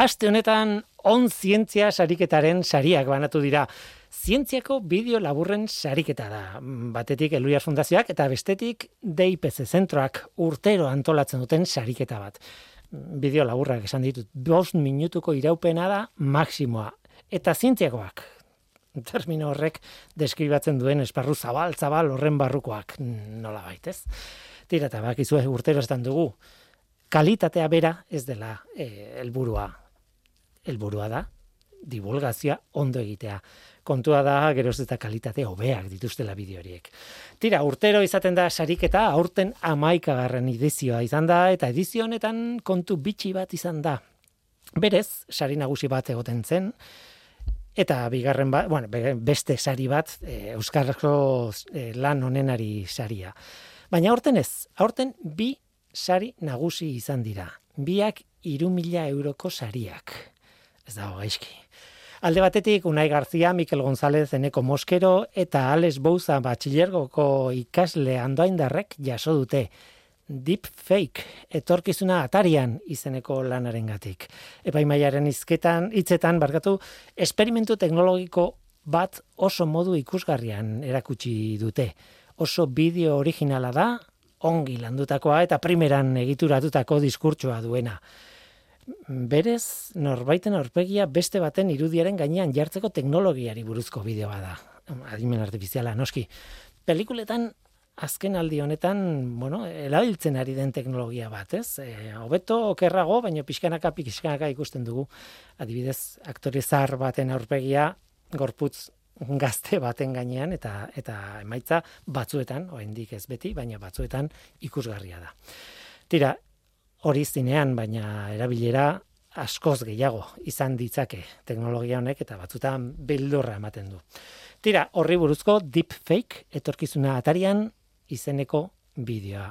Aste honetan on zientzia sariketaren sariak banatu dira. Zientziako bideo laburren sariketa da. Batetik Eluia Fundazioak eta bestetik DIPC zentroak urtero antolatzen duten sariketa bat. Bideo laburrak esan ditut, bost minutuko iraupena da maksimoa. Eta zientziakoak, termino horrek deskribatzen duen esparru zabal, zabal horren barrukoak nola baitez. Tira eta bakizu urtero estan dugu, kalitatea bera ez dela eh, helburua. Helburua da, divulgazioa ondo egitea kontua da geroz eta kalitate hobeak dituztela bideo horiek. Tira, urtero izaten da sariketa, aurten amaikagarren edizioa izan da, eta edizio honetan kontu bitxi bat izan da. Berez, sari nagusi bat egoten zen, eta bigarren bat, bueno, beste sari bat, e, Euskarako e, lan onenari saria. Baina aurten ez, aurten bi sari nagusi izan dira. Biak iru mila euroko sariak. Ez da, gaizki. Alde batetik, Unai Garzia, Mikel González, Eneko Moskero eta Alex Bouza batxilergoko ikasle andoaindarrek jaso dute. Deep fake, etorkizuna atarian izeneko lanaren gatik. Epaimaiaren izketan, hitzetan, barkatu, esperimentu teknologiko bat oso modu ikusgarrian erakutsi dute. Oso bideo originala da, ongi landutakoa eta primeran egituratutako diskurtsoa duena berez norbaiten aurpegia beste baten irudiaren gainean jartzeko teknologiari buruzko bideoa da. Adimen artifiziala, noski. Pelikuletan azken aldi honetan, bueno, erabiltzen ari den teknologia bat, ez? E, hobeto okerrago, baina pixkanaka pixkanaka ikusten dugu. Adibidez, aktore zar baten aurpegia gorputz gazte baten gainean eta eta emaitza batzuetan, oraindik ez beti, baina batzuetan ikusgarria da. Tira, hori zinean, baina erabilera askoz gehiago izan ditzake teknologia honek eta batzutan beldurra ematen du. Tira, horri buruzko deep fake etorkizuna atarian izeneko bideoa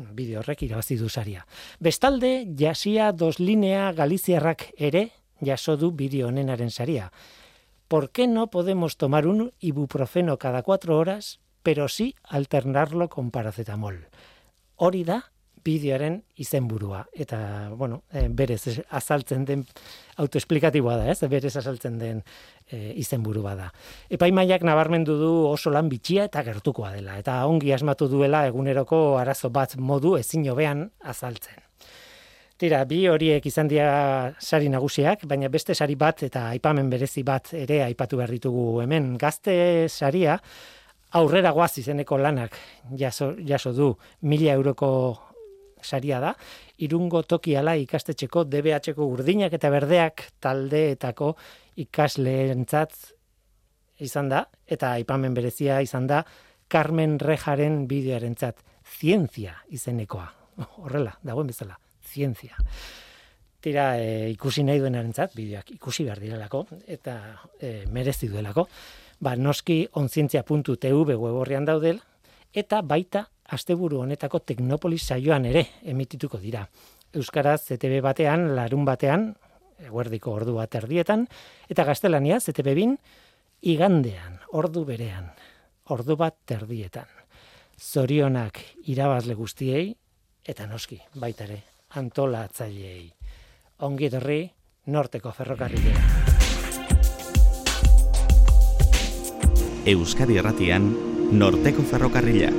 bideo horrek irabazi du saria. Bestalde, jasia dos linea galiziarrak ere jaso du bideo honenaren saria. ¿Por qué no podemos tomar un ibuprofeno cada cuatro horas, pero sí alternarlo con paracetamol? Hori da bideoaren izenburua eta bueno, e, berez azaltzen den autoesplikatiboa da, ez? Berez azaltzen den e, izenburu bada. Epaimaiak nabarmendu du oso lan bitxia eta gertukoa dela eta ongi asmatu duela eguneroko arazo bat modu ezin hobean azaltzen. Tira, bi horiek izan dira sari nagusiak, baina beste sari bat eta aipamen berezi bat ere aipatu behar ditugu hemen. Gazte saria, aurrera guaz izeneko lanak jaso, jaso du mila euroko saria da, irungo tokiala ikastetxeko DBH-ko urdinak eta berdeak taldeetako ikasleentzat izan da, eta aipamen berezia izan da, Carmen Rejaren bideoarentzat zientzia izenekoa. Horrela, dagoen bezala, zientzia. Tira, e, ikusi nahi duenarentzat, bideoak ikusi behar direlako, eta e, merezi duelako, ba, noski onzientzia.tv web daudel, eta baita asteburu honetako Teknopolis saioan ere emitituko dira. Euskaraz ZTB batean, larun batean, eguerdiko ordu bat erdietan, eta gaztelania ZTB bin, igandean, ordu berean, ordu bat erdietan. Zorionak irabazle guztiei, eta noski, baita ere, antola atzaileei. Ongi etorri, norteko ferrokarrilera. Euskadi erratian, norteko ferrokarrila.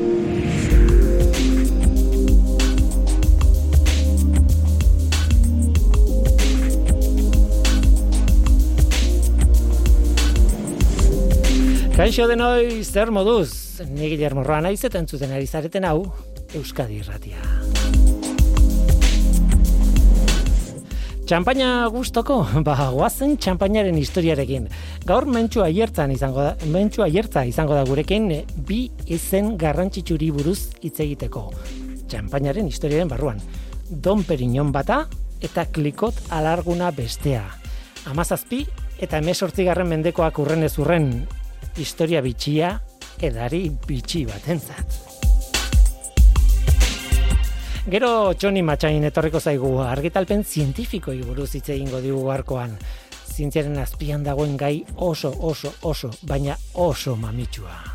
Kaixo denoi, zer moduz? Ni Guillermo Roa naiz eta entzuten ari zareten hau Euskadi Irratia. Champaña gustoko, ba goazen champañaren historiarekin. Gaur mentxua hiertzan izango da, mentxua hiertza izango da gurekin bi izen garrantzitsuri buruz hitz egiteko. Champañaren historiaren barruan. Don Perignon bata eta klikot alarguna bestea. Amazazpi eta emesortzigarren mendekoak urren ez urren historia bitxia edari bitxi batentzat. Gero Johnny Matxain etorriko zaigu argitalpen zientifikoi buruz hitz egingo digu garkoan. Zientziaren azpian dagoen gai oso, oso, oso, baina oso mamitsua.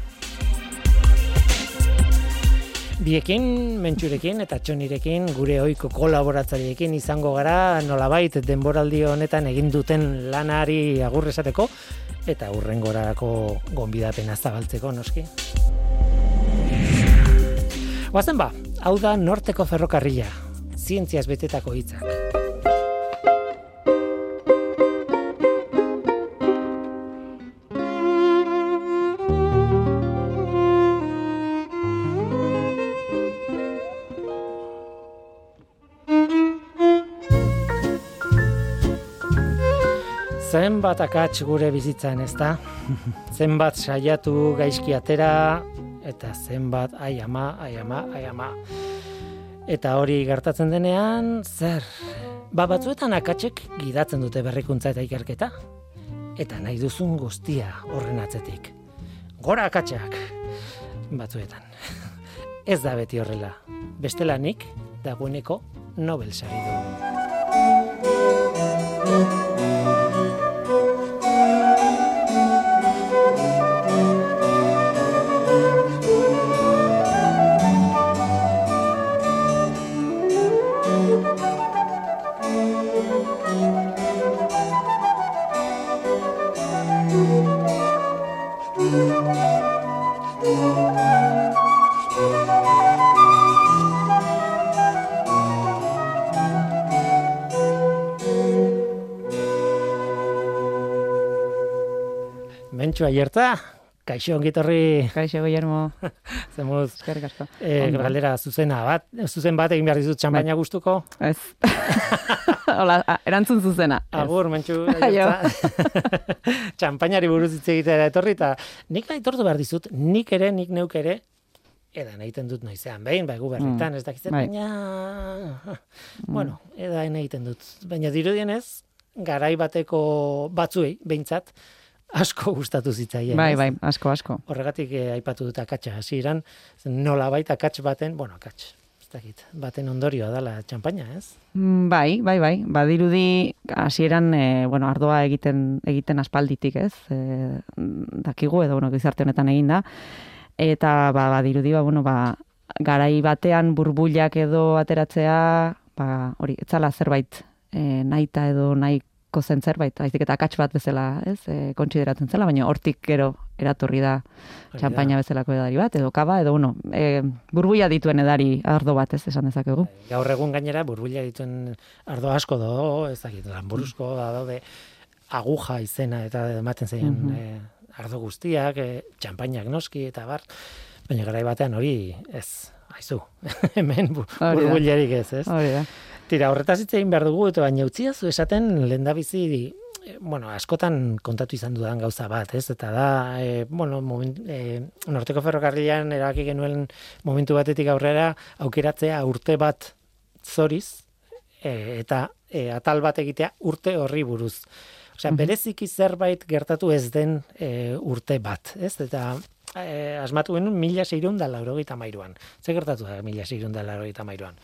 Biekin, mentxurekin eta txonirekin gure ohiko kolaboratzaileekin izango gara nolabait denboraldi honetan egin duten lanari agur esateko eta urrengorako gonbidapena zabaltzeko noski. Guazen ba, hau da norteko ferrokarrila, zientziaz betetako hitzak. Zenbat akats gure bizitzan, ezta? zenbat saiatu gaizki atera eta zenbat ai ama, ai ama, ai ama. Eta hori gertatzen denean, zer? Ba batzuetan akatsek gidatzen dute berrikuntza eta ikerketa. Eta nahi duzun guztia horren atzetik. Gora akatsak batzuetan. Ez da beti horrela. Bestelanik dagoeneko Nobel sari du. Mentxu aierta, kaixo ongitorri. Kaixo Guillermo. Zemuz. Eskerrik asko. Eh, galdera zuzena bat, zuzen bat egin behar dizut txampaina bai. gustuko? Ez. Hola, erantzun zuzena. Agur, mentxu. Txampainari buruz hitz egitea etorri eta nik nahi tortu behar dizut, nik ere, nik neuk ere, edan egiten dut noizean, behin, bai, guberritan, mm. ez dakitzen, bai. baina, bueno, edan egiten dut. Baina dirudienez, garai bateko batzuei, behintzat, asko gustatu zitzaien. Bai, bai, asko, asko. Horregatik eh, aipatu dut akatsa hasieran, nola baita akats baten, bueno, akats, ez dakit, baten ondorioa dala txampaina, ez? Mm, bai, bai, bai, badirudi hasieran, e, bueno, ardoa egiten egiten aspalditik, ez? E, dakigu, edo, bueno, gizarte honetan egin da, eta, ba, badirudi, ba, bueno, ba, garai batean burbuilak edo ateratzea, ba, hori, etzala zerbait e, naita edo nahi asko zen zerbait, haizik eta akats bat bezala, ez, e, kontsideratzen zela, baina hortik gero eratorri da txampaina bezalako edari bat, edo kaba, edo uno, e, burbuia dituen edari ardo bat, ez, esan dezakegu. Bai, gaur egun gainera, burbuia dituen ardo asko do, ez dakit, lanburuzko da daude, aguja izena eta ematen zein mm ardo guztiak, e, txampainak noski eta bar, baina garai batean hori ez, haizu, hemen burbuilerik ez, ez? Hori da. Tira, horretaz hitz egin behar dugu, eta baina utzia zu esaten lendabizi eh, bueno, askotan kontatu izan dudan gauza bat, ez? Eta da, e, bueno, moment, e, norteko ferrokarrilan erabaki genuen momentu batetik aurrera aukeratzea urte bat zoriz e, eta e, atal bat egitea urte horri buruz. Osea, mm bereziki zerbait gertatu ez den e, urte bat, ez? Eta e, asmatu genuen mila seirun da laurogeita mairuan. Zer gertatu da mila seirun da laurogeita mairuan?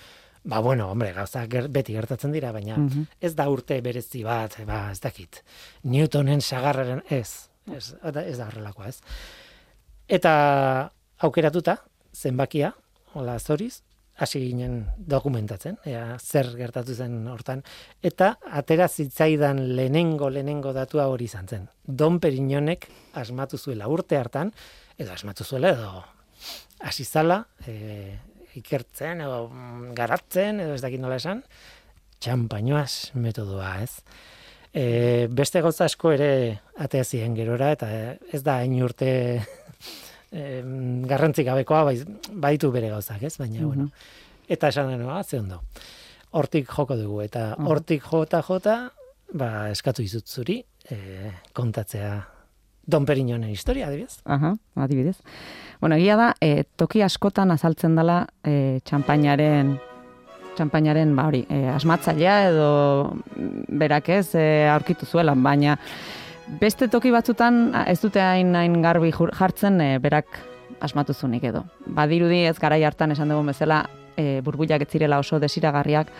Ba, bueno, hombre, gauza beti gertatzen dira, baina mhm. ez da urte berezi bat, ba, ez dakit. Newtonen sagarraren ez, ez, ez da horrelakoa, ez. Eta aukeratuta, zenbakia, hola, zoriz, hasi ginen dokumentatzen, ea, zer gertatu zen hortan, eta atera zitzaidan lehenengo, lehenengo datua hori izan zen. Don Perinonek asmatu zuela urte hartan, edo asmatu zuela, edo hasi zala, e, ikertzen edo mm, garatzen edo ez dakit nola esan, txampainoaz metodoa, ez? E, beste gauza asko ere atea ziren gerora eta ez da hain urte e, garrantzik gabekoa bai, baitu bere gauzak, ez? Baina, bueno. Eta esan denoa, ze ondo. Hortik joko dugu eta hortik jota jota, ba, eskatu izut zuri, e, kontatzea Don Perignonen historia, adibidez. Aha, adibidez. Bueno, egia da, e, toki askotan azaltzen dela e, txampainaren txampainaren ba hori, e, asmatzailea edo berak ez e, aurkitu zuela, baina beste toki batzutan ez dute hain hain garbi jartzen e, berak asmatu zunik edo. Badirudi ez garai hartan esan dugu bezala e, burbuilak ez zirela oso desiragarriak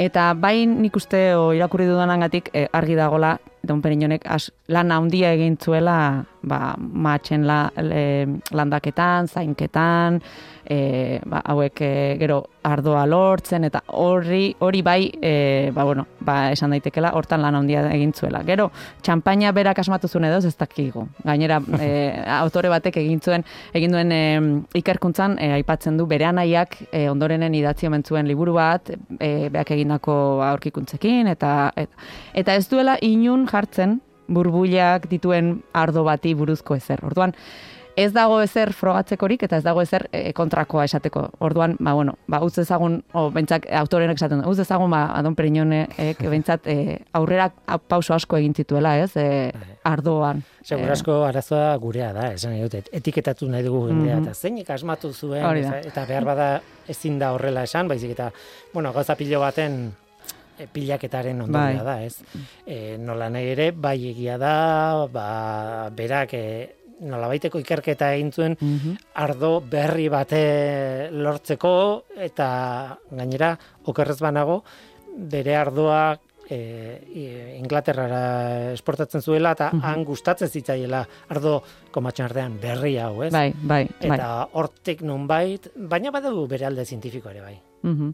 eta bain nik uste o irakurri dudanagatik e, argi dagola Don Perignonek as, lan handia egin zuela ba, matxen la, le, landaketan, zainketan, e, ba, hauek e, gero ardoa lortzen, eta hori hori bai, e, ba, bueno, ba, esan daitekela, hortan lan handia egin zuela. Gero, txampaina berak asmatu zuen edo, ez dakigu. Gainera, e, autore batek egin zuen, egin duen e, ikerkuntzan, e, aipatzen du, bere anaiak e, ondorenen idatzi omen zuen liburu bat, e, beak egindako aurkikuntzekin, eta, eta, eta ez duela inun jartzen, burbuilak dituen ardo bati buruzko ezer. Orduan, ez dago ezer frogatzekorik eta ez dago ezer e, kontrakoa esateko. Orduan, ba, bueno, ba, utz ezagun, o, bentzak, autorenek esaten du, utz ezagun, ba, adon periñone, e, bentzat, e, aurrera pauso asko egin zituela, ez, e, ardoan. Segur asko arazoa gurea da, esan dut, etiketatu nahi dugu jendea, eta zeinik asmatu zuen, eta, eta behar bada ezin da horrela esan, baizik eta, bueno, gauza pilo baten pilaketaren ondoria da, ez? E, nola nahi ere, bai egia da, ba, berak e, nolabaiteko ikerketa egin zuen ardo berri bate lortzeko eta gainera okerrez banago bere ardoa e, Inglaterrara esportatzen zuela eta han gustatzen zitzaiela ardo komatxan artean berri hau, ez? Bai, bai, bai. Eta hortik nunbait, baina badugu bere alde zientifiko ere bai. Mm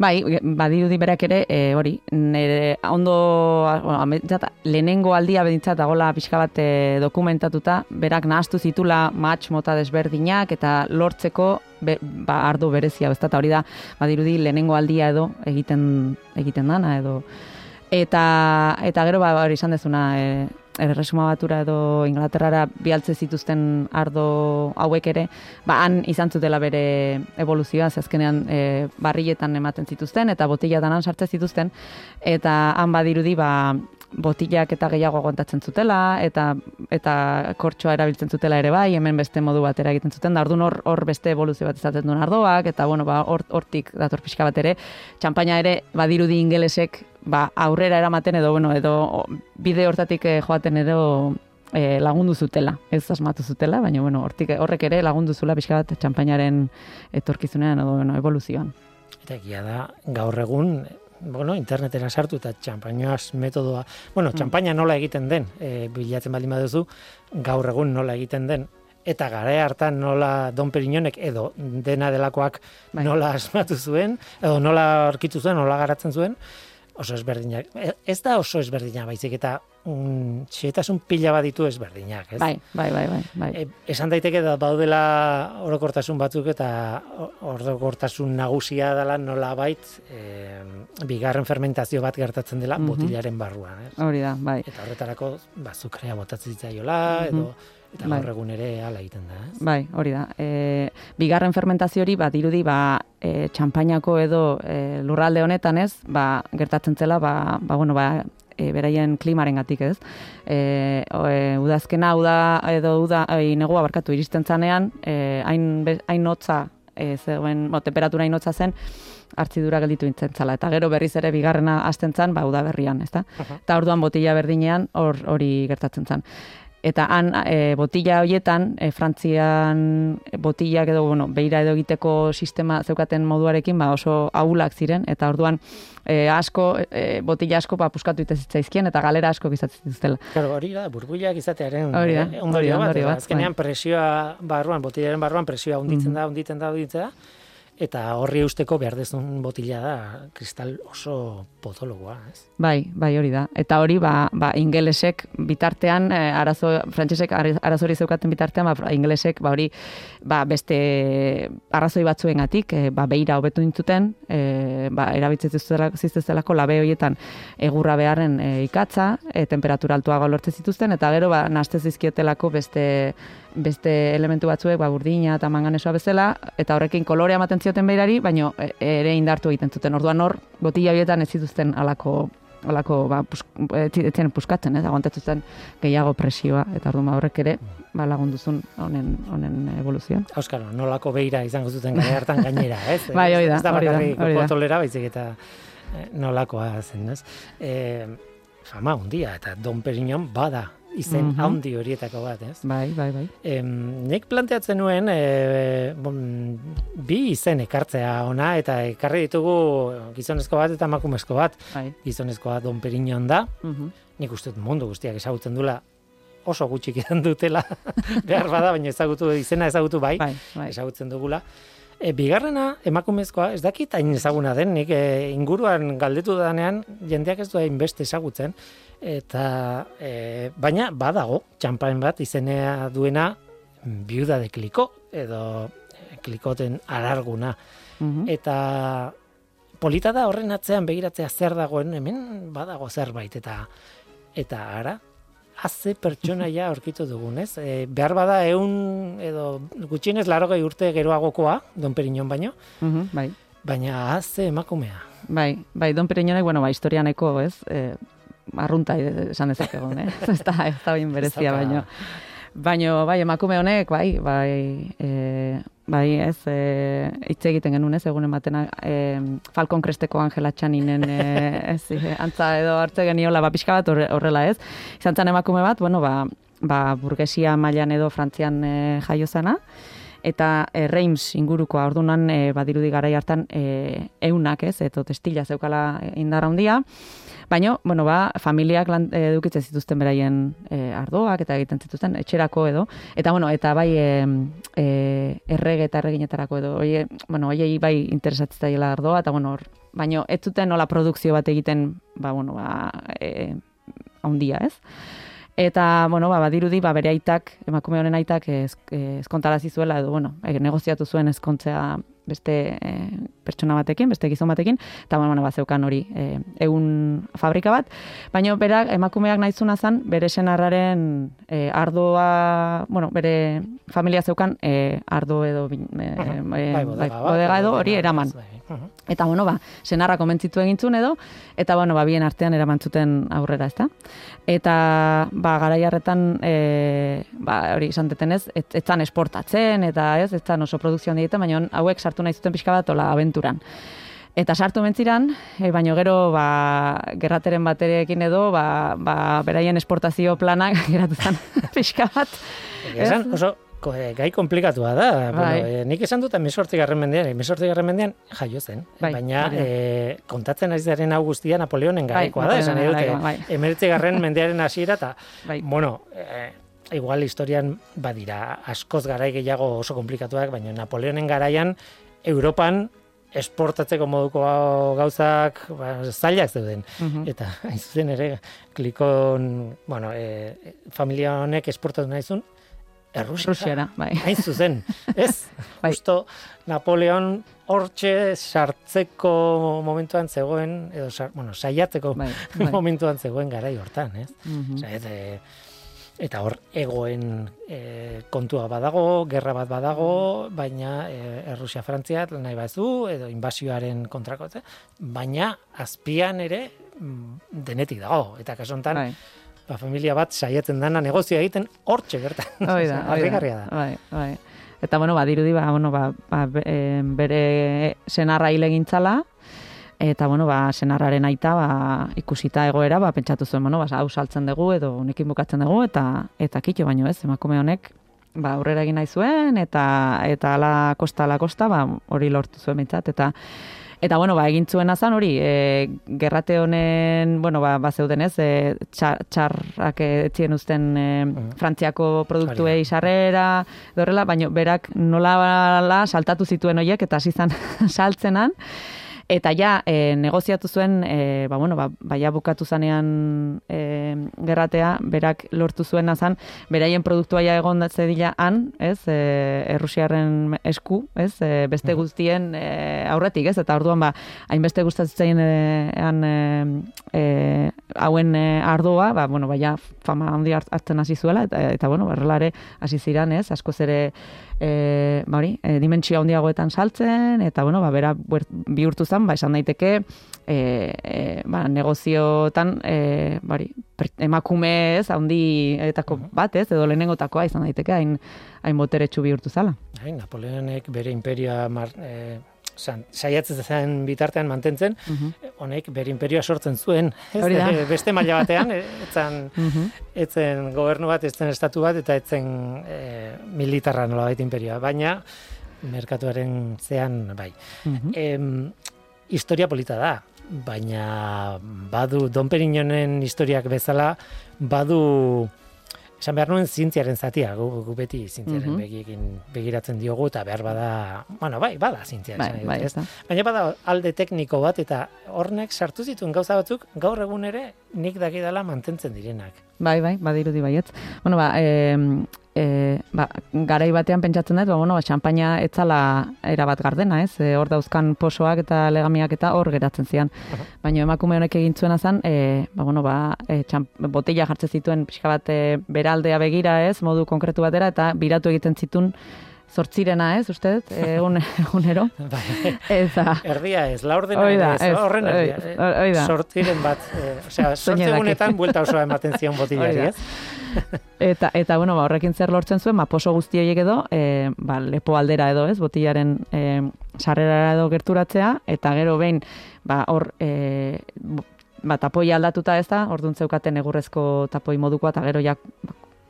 Bai, badirudi berak ere, e, hori, nire ondo, bueno, lehenengo aldia bedintzat dagola pixka bat e, dokumentatuta, berak nahaztu zitula match mota desberdinak eta lortzeko be, ba, ardo berezia, ez hori da, badirudi lehenengo aldia edo egiten egiten dana edo eta eta gero ba hori izan dezuna e, erresuma batura edo Inglaterrara bialtze zituzten ardo hauek ere, ba han izan zutela bere evoluzioa, azkenean e, barrietan ematen zituzten eta botillatan han sartze zituzten eta han badirudi ba botillak eta gehiago aguantatzen zutela eta eta kortxoa erabiltzen zutela ere bai, hemen beste modu batera egiten zuten da. Ordun hor hor beste evoluzio bat izaten duen ardoak eta bueno, ba hortik dator pixka bat ere. Txampaina ere badirudi ingelesek ba, aurrera eramaten edo bueno, edo bide hortatik eh, joaten edo e, lagundu zutela, ez asmatu zutela, baina bueno, hortik horrek ere lagundu zula pixka bat txampainaren etorkizunean edo bueno, evoluzioan. Eta egia da, gaur egun bueno, internetera sartu eta txampainoaz metodoa, bueno, mm. txampaina nola egiten den, e, bilatzen baldin baduzu, gaur egun nola egiten den, eta gare hartan nola Don Perignonek edo dena delakoak bai. nola asmatu zuen, edo nola orkitu zuen, nola garatzen zuen, oso ezberdinak. E, ez da oso ezberdinak, baizik eta un xetasun pila baditu ezberdinak, ez? Bai, bai, bai, bai. bai. E, esan daiteke da baudela orokortasun batzuk eta orokortasun nagusia dela nola bait e, bigarren fermentazio bat gertatzen dela mm botilaren barruan, ez? Hori da, bai. Eta horretarako bazukrea botatzen zitzaiola, edo Eta bai. gaur egun ere ala egiten da, ez? Bai, hori da. E, bigarren fermentazio hori, bat dirudi, ba, e, txampainako edo e, lurralde honetan, ez? Ba, gertatzen zela, ba, ba, bueno, ba, e, beraien klimaren gatik, ez? E, o, e, udazkena, uda, edo uda, e, negua barkatu iristen zanean, e, hain, hain notza, e, zegoen, bo, temperatura hain notza zen, hartzidura gelditu intzen zala. Eta gero berriz ere bigarrena hasten zan, ba, uda berrian, ez da? Eta orduan botila berdinean hori gertatzen zan eta han e, botila hoietan e, Frantzian botillak edo bueno, beira edo egiteko sistema zeukaten moduarekin ba oso ahulak ziren eta orduan e, asko e, botila asko ba puskatu zitzaizkien eta galera asko gizatzen dituztela. Claro, hori da burbuilak izatearen ondorio bat, bat, azkenean bai. presioa barruan botilaren barruan presioa hunditzen da, hunditzen da, hunditzen da eta horri usteko behar dezun botila da kristal oso potologoa, ez? Bai, bai hori da. Eta hori, ba, ba ingelesek bitartean, eh, arazo, frantsesek arazori zeukaten bitartean, ba, ingelesek, ba hori, ba, beste arrazoi batzuen gatik, eh, ba, beira hobetu dintzuten, eh, ba, erabitzen ziztezelako labe horietan egurra beharren eh, ikatza, eh, temperatura altuago lortze zituzten, eta gero, ba, naste zizkiotelako beste beste elementu batzuek, ba, burdina eta manganesoa bezala, eta horrekin kolorea ematen zioten beirari, baino e, ere indartu egiten zuten. Orduan hor, botila bietan ez zituzten alako alako ba etzen puskatzen, ez aguantatzen gehiago presioa eta orduan ba, horrek ere ba lagunduzun honen honen evoluzioan. Euskara, nolako beira izango zuten gaina hartan gainera, ez? bai, hori da, ez da hori da. baizik eta eh, nolakoa zen, ez? Eh, fama hundia eta Don Perignon bada izen mm -hmm. handi horietako bat, ez? Bai, bai, bai. Em, nik planteatzen nuen, e, bon, bi izen ekartzea ona, eta ekarri ditugu gizonezko bat eta emakumezko bat. Bai. Gizonezkoa Don Perignon da, mm nik uste dut mundu guztiak ezagutzen dula, oso gutxik izan dutela, behar bada, baina ezagutu, izena ezagutu bai, Bai, bai. ezagutzen dugula. E, bigarrena, emakumezkoa, ez dakit hain ezaguna den, nik e, inguruan galdetu danean, jendeak ez du hainbeste ezagutzen, eta e, baina badago, txampain bat izenea duena, biuda de kliko, edo e, klikoten alarguna. Mhm. Eta polita da horren atzean begiratzea zer dagoen, hemen badago zerbait, eta eta ara, haze pertsonaia aurkitu dugun, ez? E, behar bada eun, edo gutxienez larogei urte geroagokoa, Don Perignon baino, Mhm, bai. baina haze emakumea. Bai, bai, Don Perignonek, bueno, ba, historianeko, ez, e, arrunta e, esan dezakegun, eh? ez da, ez da bain berezia, baino. Baino, bai, emakume honek, bai, bai, e, bai, ez, e, hitz egiten genuen, ez, egunen batena, e, Falcon Cresteko Angela Txaninen, e, ez, e, antza edo hartze geniola, ba, pixka bat horre- horrela, ez. Izan zen emakume bat, bueno, ba, ba, burgesia mailan edo Frantzian e, jaio zena, eta e, Reims ingurukoa ordunan e, badirudi garai hartan e, eunak, ez, eto testila zeukala indarra handia, Baina, bueno, ba, familiak lan, edukitzen zituzten beraien e, ardoak eta egiten zituzten etxerako edo. Eta, bueno, eta bai e, e, errege eta erreginetarako edo. Oie, bueno, oiei bai interesatzen zaiela ardoa, eta, bueno, hor, baina ez zuten nola produkzio bat egiten, ba, bueno, ba, e, haundia, ez? Eta, bueno, ba, badirudi, ba, bere aitak, emakume honen aitak ez, ezkontarazi zuela, edo, bueno, e, negoziatu zuen ezkontzea beste e, pertsona batekin, beste gizon batekin, eta, bueno, ba, zeukan hori, e, egun fabrika bat, baina berak, emakumeak nahizuna zen, bere senarraren e, ardoa, bueno, bere familia zeukan e, ardo edo, e, e, Bai, bodega, edo hori bodega, eraman. bai. Eta bueno, ba, senarra komentzitu egintzun edo, eta bueno, ba, bien artean eraman zuten aurrera, ezta? Eta, ba, garai harretan, e, ba, hori izan detenez, ez, zan esportatzen, eta ez, ez zan oso produkzioan egiten, baina hauek sartu nahi zuten pixka bat, ola, abenturan. Eta sartu mentziran, e, baino gero, ba, gerrateren baterekin edo, ba, ba, beraien esportazio planak geratu zen pixka bat. Esan, oso gai komplikatua da. Bai. Bueno, eh, nik esan dut 18. garren mendean, 18. garren mendean jaio zen. Bai, Baina eh, kontatzen ari zaren hau guztia Napoleonen Bai, garaikoa da, esan edut, garaikoa, bai. emeretzi garren mendearen hasiera eta, Bai. bueno, eh, igual historian badira askoz garai gehiago oso komplikatuak, baina Napoleonen garaian Europan esportatzeko moduko gauzak ba, zailak zeuden. Mhm. Eta hain zuzen ere, klikon, bueno, e, familia honek esportatu nahi zuen, Errusiara. Rusiara, bai. Hain zuzen, ez? Bai. Justo Napoleon hortxe sartzeko momentuan zegoen, edo, sar, bueno, saiatzeko Bai, bai. momentuan zegoen garai hortan, ez? Mhm. Osea, ez, e, eta hor egoen e, kontua badago, gerra bat badago, baina e, Errusia Frantzia nahi bazu edo invasioaren kontrako, baina azpian ere mm, denetik dago eta kasu honetan Bai. Ba, familia bat saiatzen dana negozioa egiten hortxe gertan. Hoi da, hoi da. da. Bai, bai. Eta, bueno, badirudi, ba, bueno, ba, ba, em, bere senarra hile gintzala, eta, bueno, ba, senarraren aita, ba, ikusita egoera, ba, pentsatu zuen, bueno, ba, hau saltzen dugu, edo honekin bukatzen dugu, eta, eta kitxo baino ez, emakume honek, ba, aurrera egin nahi zuen, eta, eta ala kosta, ala kosta, ba, hori lortu zuen bintzat, eta, Eta, bueno, ba, egin zuen azan hori, e, gerrate honen, bueno, ba, ba zeuden ez, e, txar, txarrak etzien uzten e, Frantziako produktuei sarrera, dorrela, baina berak nola saltatu zituen hoiek eta hasi zan saltzenan, eta ja e, negoziatu zuen, e, ba, bueno, ba, baia bukatu zanean e, gerratea, berak lortu zuen azan, beraien produktua ja egon zedila han, ez, e, Errusiarren esku, ez, e, beste guztien e, aurretik, ez, eta orduan ba, hainbeste gustatzen e, han, e, hauen e, ardoa, ba, bueno, baia fama handi hart- hartzen hasi zuela, eta, eta bueno, berrelare hasi ziran, ez, askoz ere e, ba hori, e, dimentsio handiagoetan saltzen, eta bueno, ba, bera bihurtu zen, ba, esan daiteke, e, e, ba, negoziotan, e, ba, hori, emakume ez, handietako bat, ez, edo lehenengotakoa izan daiteke, hain, hain boteretsu bihurtu zala. Bai, Napoleonek bere imperioa mar, e, san, saiatzen zen bitartean mantentzen, honek bere imperioa sortzen zuen, ez, e, beste maila batean, e, etzan, Mhm. etzen gobernu bat, etzen estatu bat, eta etzen e, militarra nolabait imperioa, baina merkatuaren zean, bai. Mhm. Em, historia polita da. baina badu Don Perignonen historiak bezala badu esan behar nuen zientziaren zatia, gu, gu beti zientziaren Mhm. begiekin begiratzen diogu eta behar bada, bueno, bai, bada zientzia. Bai, bai, dut, ez da. Baina bada alde tekniko bat eta hornek sartu zituen gauza batzuk gaur egun ere nik dakidala mantentzen direnak. Bai, bai, badirudi baietz. Bueno, ba, e, e, ba, garai batean pentsatzen dut, ba, bueno, ba, xampaina etzala erabat gardena, ez? E, hor dauzkan posoak eta legamiak eta hor geratzen zian. Baina emakume honek egin zuena zen, e, ba, bueno, ba, e, txamp, botella jartzen zituen pixka bat e, beraldea begira, ez? Modu konkretu batera, eta biratu egiten zitun zortzirena, ez, uste dut, egun, egunero. Bai. Eta, Erdia ez, laurdena Hoi da, ez, horren erdia. eh, hoi da. Sortziren bat, eh, osea, sortzegunetan buelta osoa ematen zion da. ez? Eta, eta bueno, ba, horrekin zer lortzen zuen, ba, poso guzti horiek edo, e, ba, lepo aldera edo, ez, botillaren e, sarrera edo gerturatzea, eta gero behin, ba, hor, e, ba, tapoia aldatuta ez da, orduan zeukaten egurrezko tapoi modukoa, eta gero ja,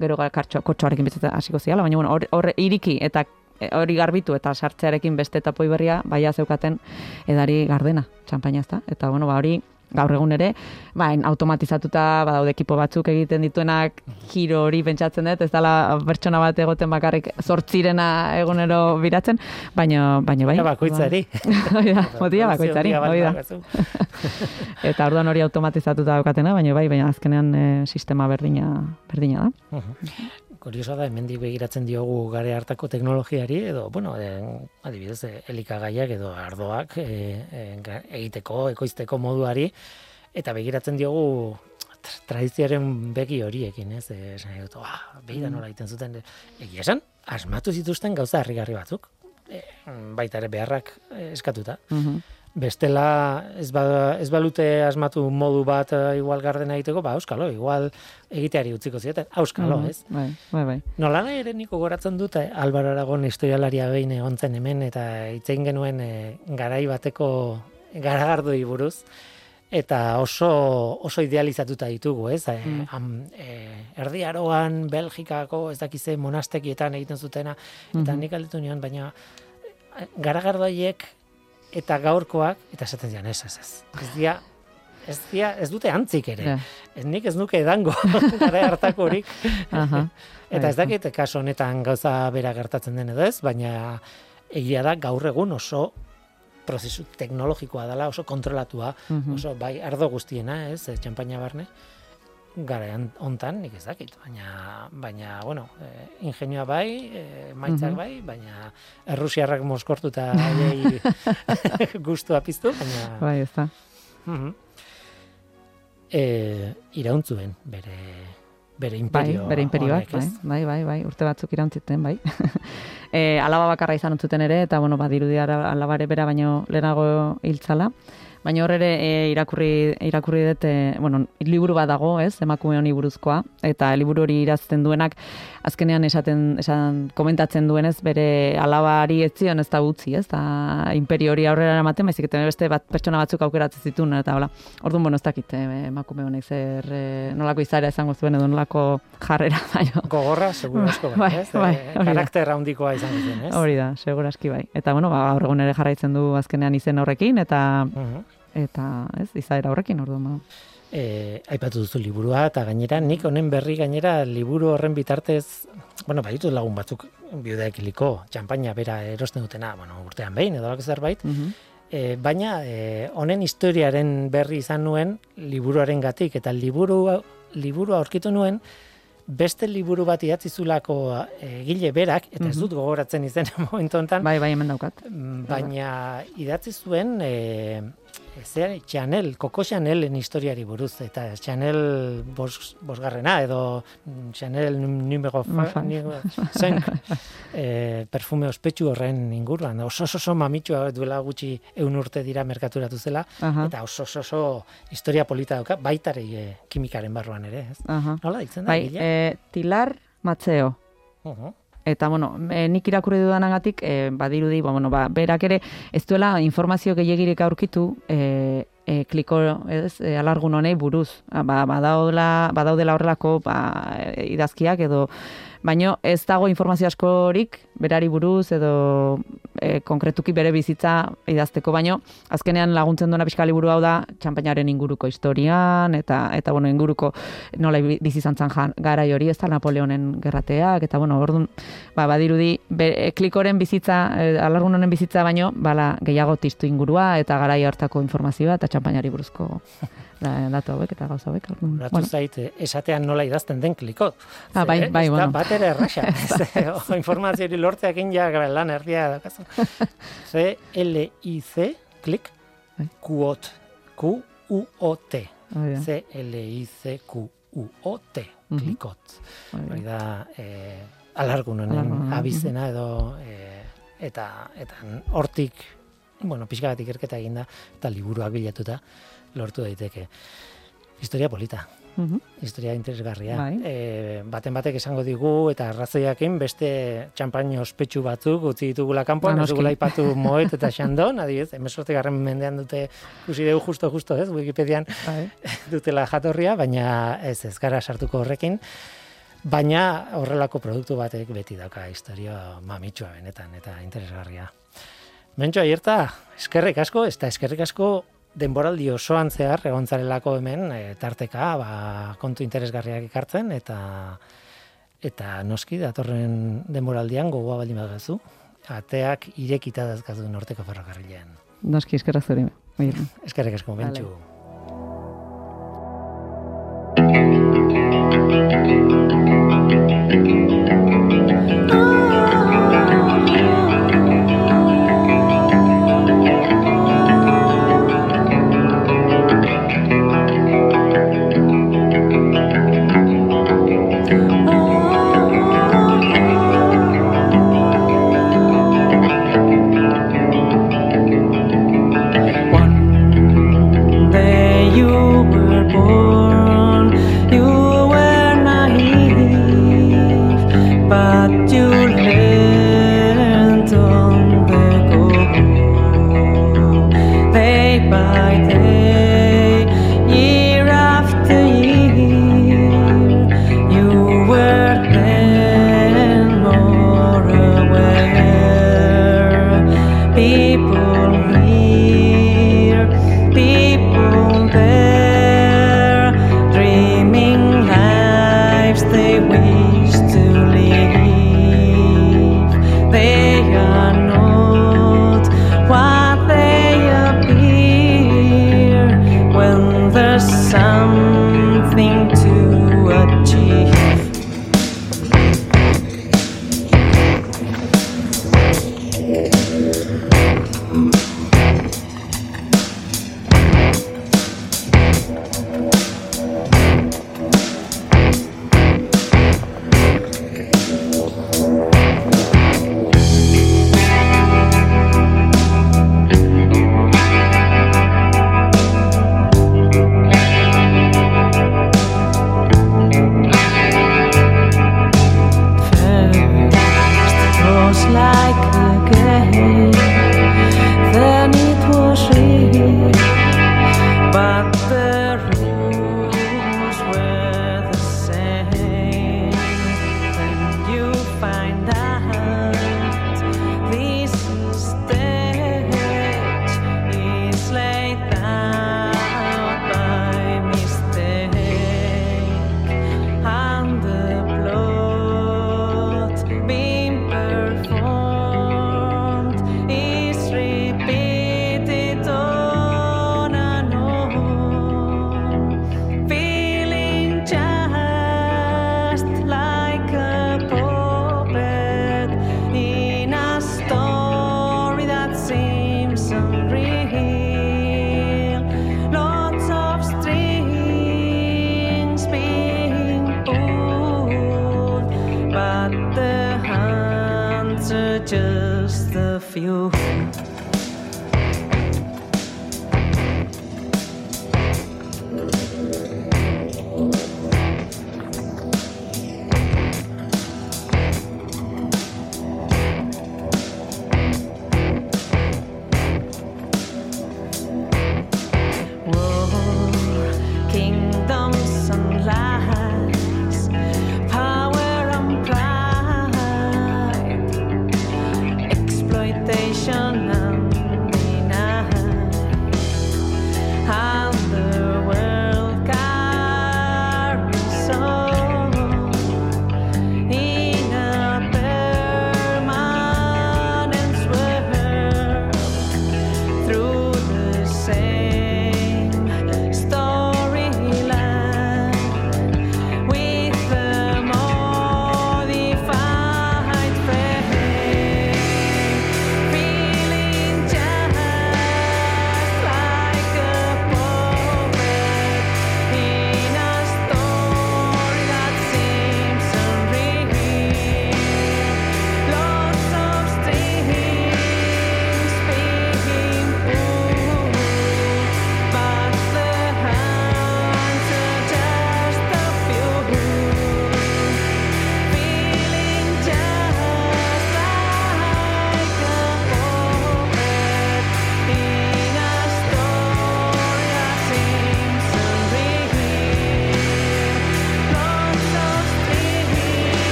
gero kartxo, kotxoarekin bizitzen hasiko ziala, baina bueno, hor, iriki eta e, hori garbitu eta sartzearekin beste tapoi berria, baia zeukaten edari gardena, txampaina ez da, eta bueno, ba, hori gaur egun ere, bain automatizatuta badaude ekipo batzuk egiten dituenak giro hori pentsatzen dut, ez dela pertsona bat egoten bakarrik zortzirena egunero biratzen, baina baina bai. Bakoitzari. Hoi da, botila bakoitzari, Produzio hoi da. handia badazu. Eta orduan hori automatizatuta daukatena, baina bai, baina azkenean e, sistema berdina berdina da. Kuriosoa da, hemendik begiratzen diogu gare hartako teknologiari, edo, bueno, e, adibidez, e, elikagaiak edo ardoak e, e, egiteko, ekoizteko moduari, eta begiratzen diogu tra- tradizioaren begi horiekin, ez? Esan dut, ah, begira nola egiten zuten. Egia esan, asmatu zituzten gauza harrigarri batzuk. E, baita ere beharrak eskatuta. Mhm. Bestela ez, ba, ez balute asmatu modu bat eh, igual gardena egiteko, ba, euskalo, igual egiteari utziko zieten, euskalo, Mhm. ez? Bai, bai, bai. Nola ere niko goratzen dut, eh, Alvaro Aragon historialaria behin egon zen hemen, eta itzein genuen eh, garai bateko garagardoi buruz, eta oso, oso idealizatuta ditugu, ez? Mm. am, eh, erdi aroan, Belgikako, ez dakize, monastekietan egiten zutena, eta Mhm. nik alditu nion, baina garagardoiek eta gaurkoak, eta esaten zian, ez, ez, ez. Ez dia, ez, dia, ez dute antzik ere. Ja. Ez nik ez nuke edango gara hartakorik. Aha. Eta ez dakit kaso honetan gauza bera gertatzen den edo ez, baina egia da gaur egun oso prozesu teknologikoa dela, oso kontrolatua, Mhm. oso bai ardo guztiena, ez, txampaina barne. Garaian hontan nik ez dakit, baina baina bueno, eh, ingenioa bai, eh, maitzak Mhm. bai, baina errusiarrak moskortuta haiei gustua piztu, baina Bai, ez da. Mhm. E, irauntzuen bere bere Bai, imperio bere imperioak, bai, bai, bai, bai, urte batzuk irauntziten, bai. e, alaba bakarra izan utzuten ere, eta, bueno, badirudi alabare bera baino lehenago hiltzala. Baina hor ere e, irakurri, irakurri dut, e, bueno, liburu bat dago, ez, emakume honi buruzkoa, eta liburu hori irazten duenak, azkenean esaten, esan, komentatzen duenez, bere alabari ez zion ez da utzi, ez, da imperio hori aurrera eramaten, baizik eta beste bat pertsona batzuk aukeratzen zituen, eta hola, orduan, bueno, ez dakit, e, emakume honek zer, e, nolako izaera izango zuen, edo nolako jarrera, baina, Gogorra, seguro asko bai, ez? bai, Eh, karakter handikoa izan zen, ez? Hori da, segurazki bai. Eta bueno, ba, gaur egun ere jarraitzen du azkenean izen horrekin eta Mhm. eta, ez, izaera horrekin orduan ba. E, aipatu duzu liburua, eta gainera, nik honen berri gainera liburu horren bitartez, bueno, baditu lagun batzuk biudeekiliko, txampaina bera erosten dutena, bueno, urtean behin, edo zerbait, Mhm. e, baina e, honen historiaren berri izan nuen liburuaren gatik, eta liburu, liburua aurkitu nuen, beste liburu bat idatzi zulako egile berak, eta ez Mhm. dut gogoratzen izen momentu honetan, Bai, bai, hemen daukat. Mm, baina idatzi zuen e, zer, Chanel, Coco Chanelen historiari buruz, eta Chanel bos, bosgarrena, edo mm, Chanel numero zenk, e, perfume ospetsu horren inguruan. Oso oso, mamitsua duela gutxi eun urte dira merkaturatu zela, Aha, eta oso oso, historia polita dauka, baitare e, kimikaren barruan ere, ez? aha. Nola ditzen da, Bai, e, Tilar Matzeo. Uhu. Eta, bueno, e, nik irakurri dudanagatik, e, badirudi, ba, bueno, ba, berak ere, ez duela informazio gehiagirik aurkitu, e, e, kliko, ez, e, alargun honei buruz. Ah, Ba, badaudela, badaudela horrelako, ba, idazkiak edo baino ez dago informazio askorik berari buruz edo e, konkretuki bere bizitza idazteko. Baino azkenean laguntzen duena pixka liburu hau da txampainaren inguruko historian eta eta bueno inguruko nola bizi izan jan garai hori ez da Napoleonen gerrateak eta bueno ordun ba badirudi be, klikoren bizitza e, alargun honen bizitza baino bala gehiago tistu ingurua eta garai hartako informazioa eta txampainari buruzko da, datu hauek eta gauza hauek. Ratu bueno. zait, esatean nola idazten den klikot. Ah, bai, bai, bueno. bat ere erraxa. Informazio hori lortzeak inja lan erdia dakazu. C, L, I, C, klik, bai. Q-O-T. Q-U-O-T. C, L, I, C, Q-U-O-T. Klikot. Hori da, eh, alargunen abizena edo... Eh, eta eta hortik bueno, pixka bat ikerketa eginda, eta liburuak bilatuta, lortu daiteke. Historia polita. Mhm. Historia interesgarria. Bai. E, baten batek esango digu eta arrazoiakin beste txampaino ospetsu batzuk utzi ditugula kanpoan, ez dugula ipatu moet eta xandon, emesorte garren mendean dute kusi dugu justo, justo, ez, Wikipedian bai. dutela jatorria, baina ez ez gara sartuko horrekin. Baina horrelako produktu batek beti dauka historia mamitsua benetan eta interesgarria. Mentxo aierta, eskerrik asko, ez da eskerrik asko denboraldi osoan zehar egontzarelako hemen e, tarteka ba, kontu interesgarriak ikartzen eta eta noski datorren denboraldian gogoa baldin badazu ateak irekita dazkazu norteko ferrokarrilean. Noski eskerrak zuri. Eskerrik asko, bentsu. kingdoms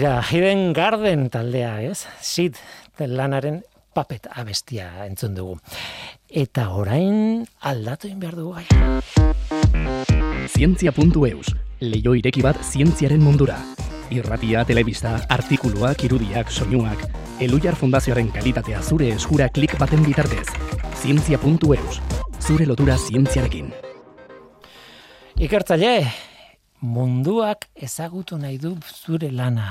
Tira, Hidden Garden taldea, ez? Sid lanaren papet abestia entzun dugu. Eta orain aldatu in behar dugu gai. Zientzia.eus, leio ireki bat zientziaren mundura. Irratia, telebista, artikuluak, irudiak, soinuak, Elujar Fundazioaren kalitatea zure eskura klik baten bitartez. Zientzia.eus, zure lotura zientziarekin. Ikertzaile, munduak ezagutu nahi du zure lana.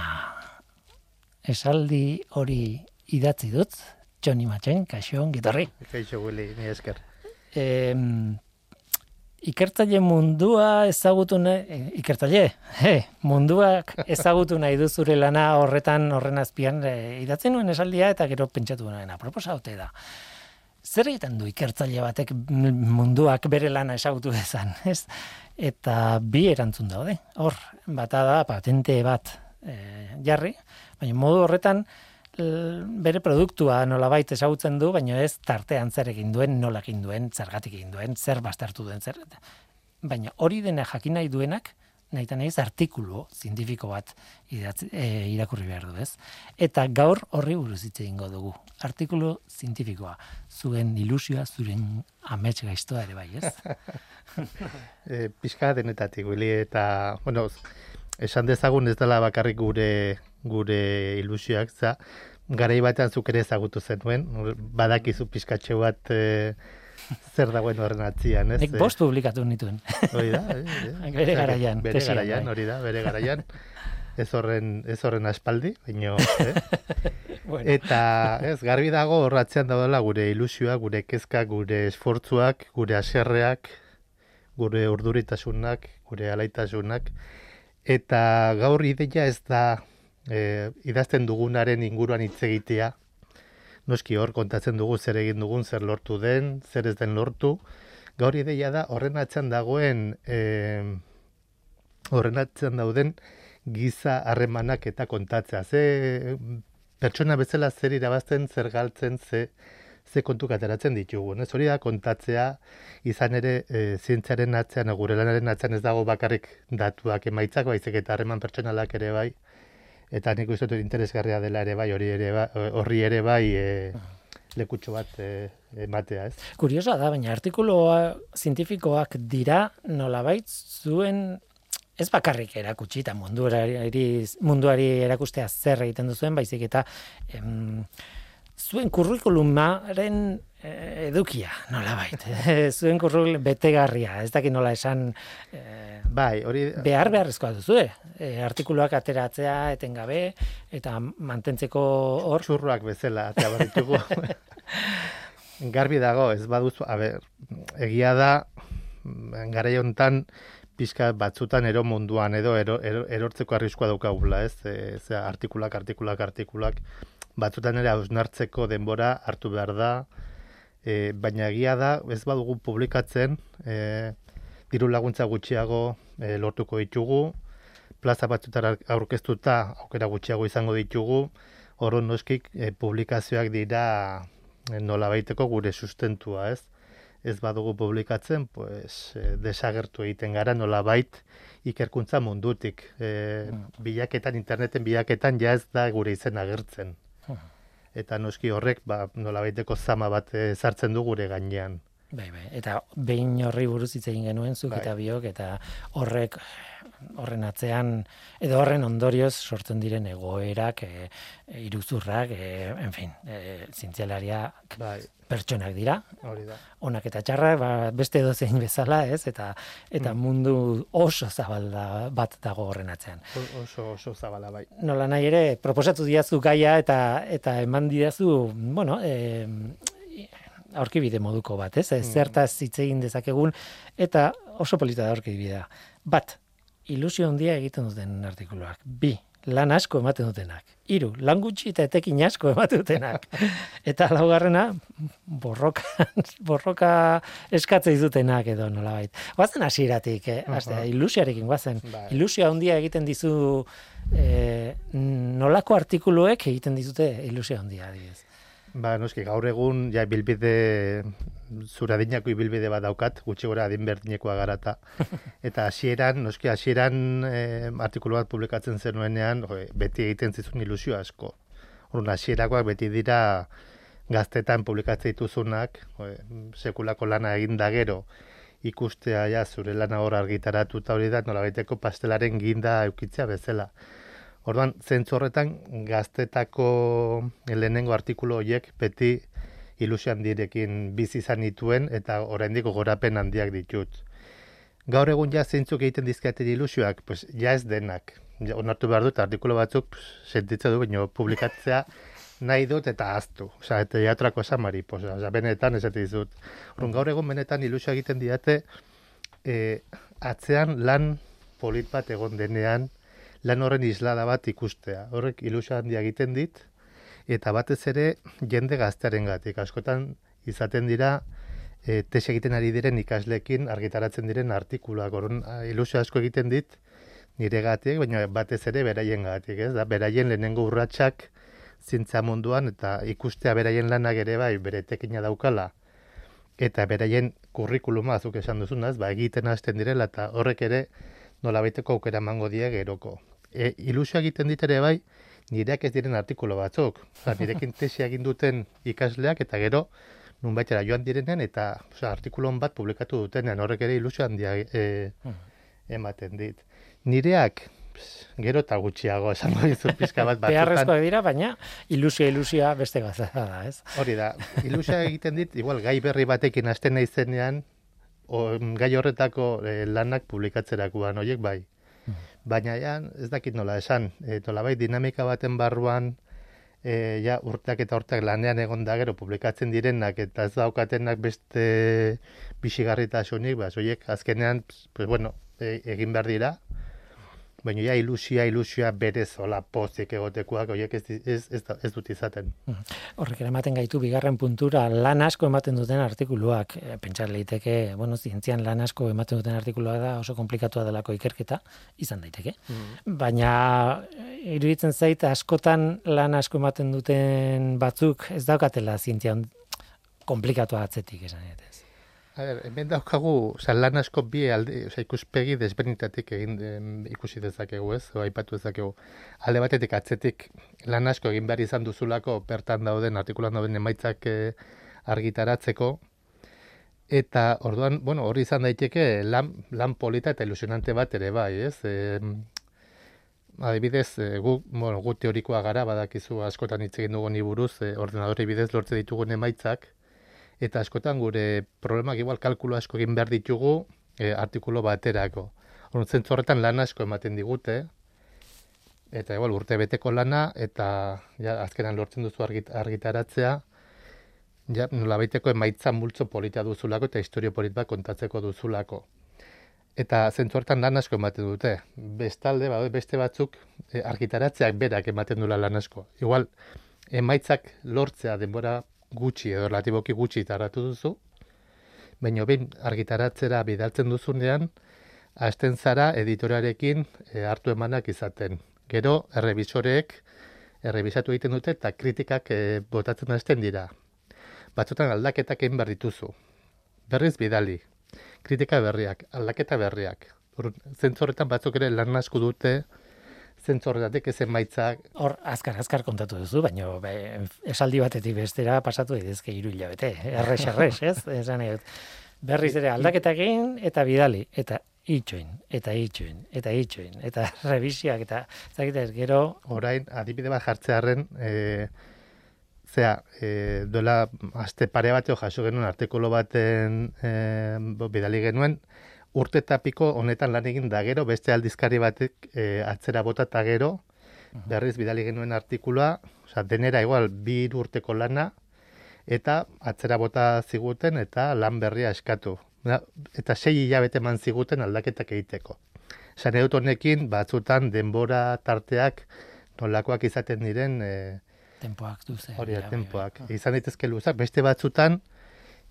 Esaldi hori idatzi dut, Johnny Machen, kaixo gitarri. Kaixo Willy, ni esker. Eh, ikertzaile mundua ezagutu nahi, eh, ikertzaile, he, munduak ezagutu nahi du zure lana horretan horren azpian eh, idatzen nuen esaldia eta gero pentsatu nuen, aproposa hote da. Zer egiten du ikertzaile batek munduak bere lana ezagutu dezan, ez? Eta bi erantzun daude. Hor, bata da patente bat eh, jarri, baina modu horretan bere produktua nolabait ezagutzen du, baina ez tartean zer egin duen, nola egin duen, zergatik egin duen, zer bastartu duen, zer. Baina hori dena jakin nahi duenak, nahi nahiz artikulu zientifiko bat idatzi, e, irakurri behar du, ez? Eta gaur horri buruz hitz egingo dugu. Artikulu zientifikoa, zuen ilusioa, zuren amets gaiztoa ere bai, ez? E, pixka denetatik, Willy, eta, bueno, esan dezagun ez dela bakarrik gure gure ilusioak, za, garai batean zuk ere ezagutu zenuen, badakizu pixkatxe bat e, zer dagoen horren atzian, ez? Nik bost publikatu nituen. Hori da, eh, eh. Bere garaian, Bere garaian, hori da, bere garaian. Ez horren, ez horren aspaldi, baino, eh? Bueno, Eta ez garbi dago horratzean daudela gure ilusioa, gure kezka, gure esfortzuak, gure aserreak, gure urduritasunak, gure alaitasunak. Eta gaur ideia ez da e, idazten dugunaren inguruan hitz egitea. Noski hor kontatzen dugu zer egin dugun, zer lortu den, zer ez den lortu. Gaur ideia da horren atzean dagoen e, horren atzean dauden giza harremanak eta kontatzea. Ze pertsona bezala zer irabazten, zer galtzen, ze, ze kontuk ateratzen ditugun. Ez hori da kontatzea, izan ere e, zientziaren atzean, gure lanaren atzean ez dago bakarrik datuak emaitzak, baizik eta harreman pertsonalak ere bai. Eta nik uste dut interesgarria dela ere bai, hori ere bai, horri ere bai e, lekutxo bat e, ematea, ez? Kuriosoa da, baina artikuloa zientifikoak dira nolabait zuen ez bakarrik erakutsi eta munduari, munduari erakustea zer egiten duzuen, baizik eta em, zuen kurrikulumaren eh, edukia, nolabait. zuen kurrikulum betegarria, ez dakit nola esan eh, Bai, hori... behar beharrezkoa duzue. E, artikuluak ateratzea etengabe eta mantentzeko hor Txurroak bezala, atea barritugu. Garbi dago, ez baduzu, a ber, egia da, garai hontan pixka batzutan ero munduan edo ero, ero, erortzeko arriskua daukagula, ez? E, zera, artikulak, artikulak, artikulak, batzutan ere hausnartzeko denbora hartu behar da, e, baina egia da, ez badugu publikatzen, e, diru laguntza gutxiago e, lortuko ditugu, plaza batzutara aurkeztuta aukera gutxiago izango ditugu, horren noskik e, publikazioak dira e, nolabaiteko gure sustentua, ez? Ez badugu publikatzen, pues, e, desagertu egiten gara nolabait ikerkuntza mundutik. E, bilaketan, interneten bilaketan ja ez da gure izen agertzen. Eta noski horrek, ba, nolabaiteko zama bat e, sartzen du gure gainean. Bai, bai. Eta behin horri buruz hitz egin genuen zuk Bai. eta biok eta horrek horren atzean edo horren ondorioz sortzen diren egoerak, e, iruzurrak, e, en fin, e, zientzialariak Bai, pertsonak dira, hori da. onak eta txarrak, ba, beste dozein bezala, ez? Eta eta mundu oso zabalda bat dago horren atzean. O- Oso, oso zabala bai. Nola nahi ere, proposatu diazu gaia eta eta eman didazu, bueno, e, aurkibide moduko bat, ez? Mm. Zertaz hitz egin dezakegun eta oso polita da aurkibidea. Bat, ilusio handia egiten duten artikuluak. Bi, lan asko ematen dutenak. Hiru, lan gutxi eta etekin asko ematen dutenak. eta laugarrena, borroka, borroka eskatzei dutenak edo nolabait. Goazen hasieratik, eh? Hastea, ilusioarekin goazen. Bai. Ilusio handia egiten dizu eh, nolako artikuluek egiten dizute ilusio handia, adibidez. Ba, noski, gaur egun, ja, bilbide, zura dinako ibilbide bat daukat, gutxi gora adin berdinekoa garata. Eta hasieran, noski, hasieran eh, artikulu bat publikatzen zenuenean, jo, beti egiten zizun ilusio asko. Horren, hasierakoak beti dira gaztetan publikatzen dituzunak, jo, sekulako lana egin da gero, ikustea ja zure lana hor argitaratu eta hori da nolabaiteko pastelaren ginda eukitzea bezala. Orduan, zentzu horretan gaztetako lehenengo artikulu horiek beti ilusio handirekin bizi izan dituen eta oraindik gorapen handiak ditut. Gaur egun ja zeintzuk egiten dizkiate ilusioak, pues ja ez denak. Ja, onartu behar dut, artikulu batzuk pues, sentitze du, baina publikatzea nahi dut eta aztu. Osa, eta jatrako esan mariposa. Osa, benetan ez dizut. Orduan, gaur egun benetan ilusio egiten diate e, atzean lan polit bat egon denean, lan horren islada bat ikustea. Horrek ilusio handia egiten dit, eta batez ere jende gaztearen gatik. Askotan izaten dira e, tesi egiten ari diren ikaslekin argitaratzen diren artikuluak. Horren ilusio asko egiten dit nire gatik, baina batez ere beraien gatik. Ez? Da, beraien lehenengo urratsak zintza munduan eta ikustea beraien lanak ere bai bere tekina daukala eta beraien kurrikuluma azuk esan duzunaz, ba, egiten hasten direla eta horrek ere nola baiteko aukera mango die geroko. E, ilusio egiten dit ere bai, nireak ez diren artikulu batzuk. Oza, nirekin tesia egin duten ikasleak eta gero nun baitera joan direnen eta oza, artikulon bat publikatu dutenean horrek ere ilusio handia e, ematen dit. Nireak, gero eta gutxiago esango dizut pizka bat batzutan. Beharrezkoak dira, baina ilusioa ilusioa beste gaza da, ez? Hori da, ilusioa egiten dit, igual gai berri batekin hasten naizenean, gai horretako eh, lanak publikatzerakoan, horiek bai. Baina ja, ez dakit nola esan, e, bai dinamika baten barruan, e, ja, urteak eta urteak lanean egon da gero publikatzen direnak eta ez daukatenak beste bisigarritasunik, ba, horiek azkenean, pues, bueno, e, egin behar dira, baina ja ilusia, ilusia berez hola pozik egotekoak, horiek ez, ez, ez, ez dut izaten. Horrek ere ematen gaitu bigarren puntura lan asko ematen duten artikuluak. E, pentsar leiteke, bueno, zientzian lan asko ematen duten artikuluak da oso komplikatua delako ikerketa, izan daiteke. Baina e, iruditzen zait askotan lan asko ematen duten batzuk ez daukatela zientzia komplikatua atzetik esan ber, hemen daukagu, oza, lan asko bi alde, oza, ikuspegi desberdinetatik egin ikusi dezakegu, ez? O, aipatu dezakegu. Alde batetik atzetik lan asko egin behar izan duzulako bertan dauden, artikulan dauden emaitzak eh, argitaratzeko. Eta orduan, bueno, hori izan daiteke lan, lan polita eta ilusionante bat ere bai, ez? E, adibidez, e, gu, bueno, gu teorikoa gara, badakizu askotan hitz egin dugu ni buruz, e, ordenadore bidez lortze ditugun emaitzak, eta askotan gure problemak igual kalkulu asko egin behar ditugu e, artikulu baterako. Orduan zentzu horretan lan asko ematen digute, eta igual urte beteko lana, eta ja, azkenan lortzen duzu argit, argitaratzea, ja, nolabaiteko emaitza multzo polita duzulako eta historio polit bat kontatzeko duzulako. Eta zentzu horretan lan asko ematen dute. Bestalde, ba, beste batzuk e, argitaratzeak berak ematen dula lan asko. Igual, emaitzak lortzea denbora gutxi edo relatiboki gutxi taratu duzu, baina behin argitaratzera bidaltzen duzunean, hasten zara editorearekin e, hartu emanak izaten. Gero, errebisoreek errebisatu egiten dute eta kritikak e, botatzen hasten dira. Batzutan aldaketak egin dituzu. Berriz bidali. Kritika berriak, aldaketa berriak. Horretan batzuk ere lan asko dute, zentzu horretatik ez emaitzak, Hor, azkar, azkar kontatu duzu, baina be, esaldi batetik bestera pasatu daitezke hiru hilabete. Erres, erres, ez? Esan. Berriz ere aldaketak egin eta bidali. Eta itxoin, eta itxoin, eta itxoin, eta revisiak, eta zakitez, gero, orain adibide bat jartzearren e, zea, e, duela aste pare bateo jaso genuen artikulu baten e, bidali genuen urte eta piko honetan lan egin da gero beste aldizkari batek e, atzera bota eta gero berriz bidali genuen artikulua, osea, denera igual bi urteko lana eta atzera bota ziguten eta lan berria eskatu. Eta sei hilabete eman ziguten aldaketak egiteko. Esan edut honekin, batzutan denbora tarteak nolakoak izaten diren e, tempoak duze. hori tempoak. bai. Izan daitezke luzak, beste batzutan,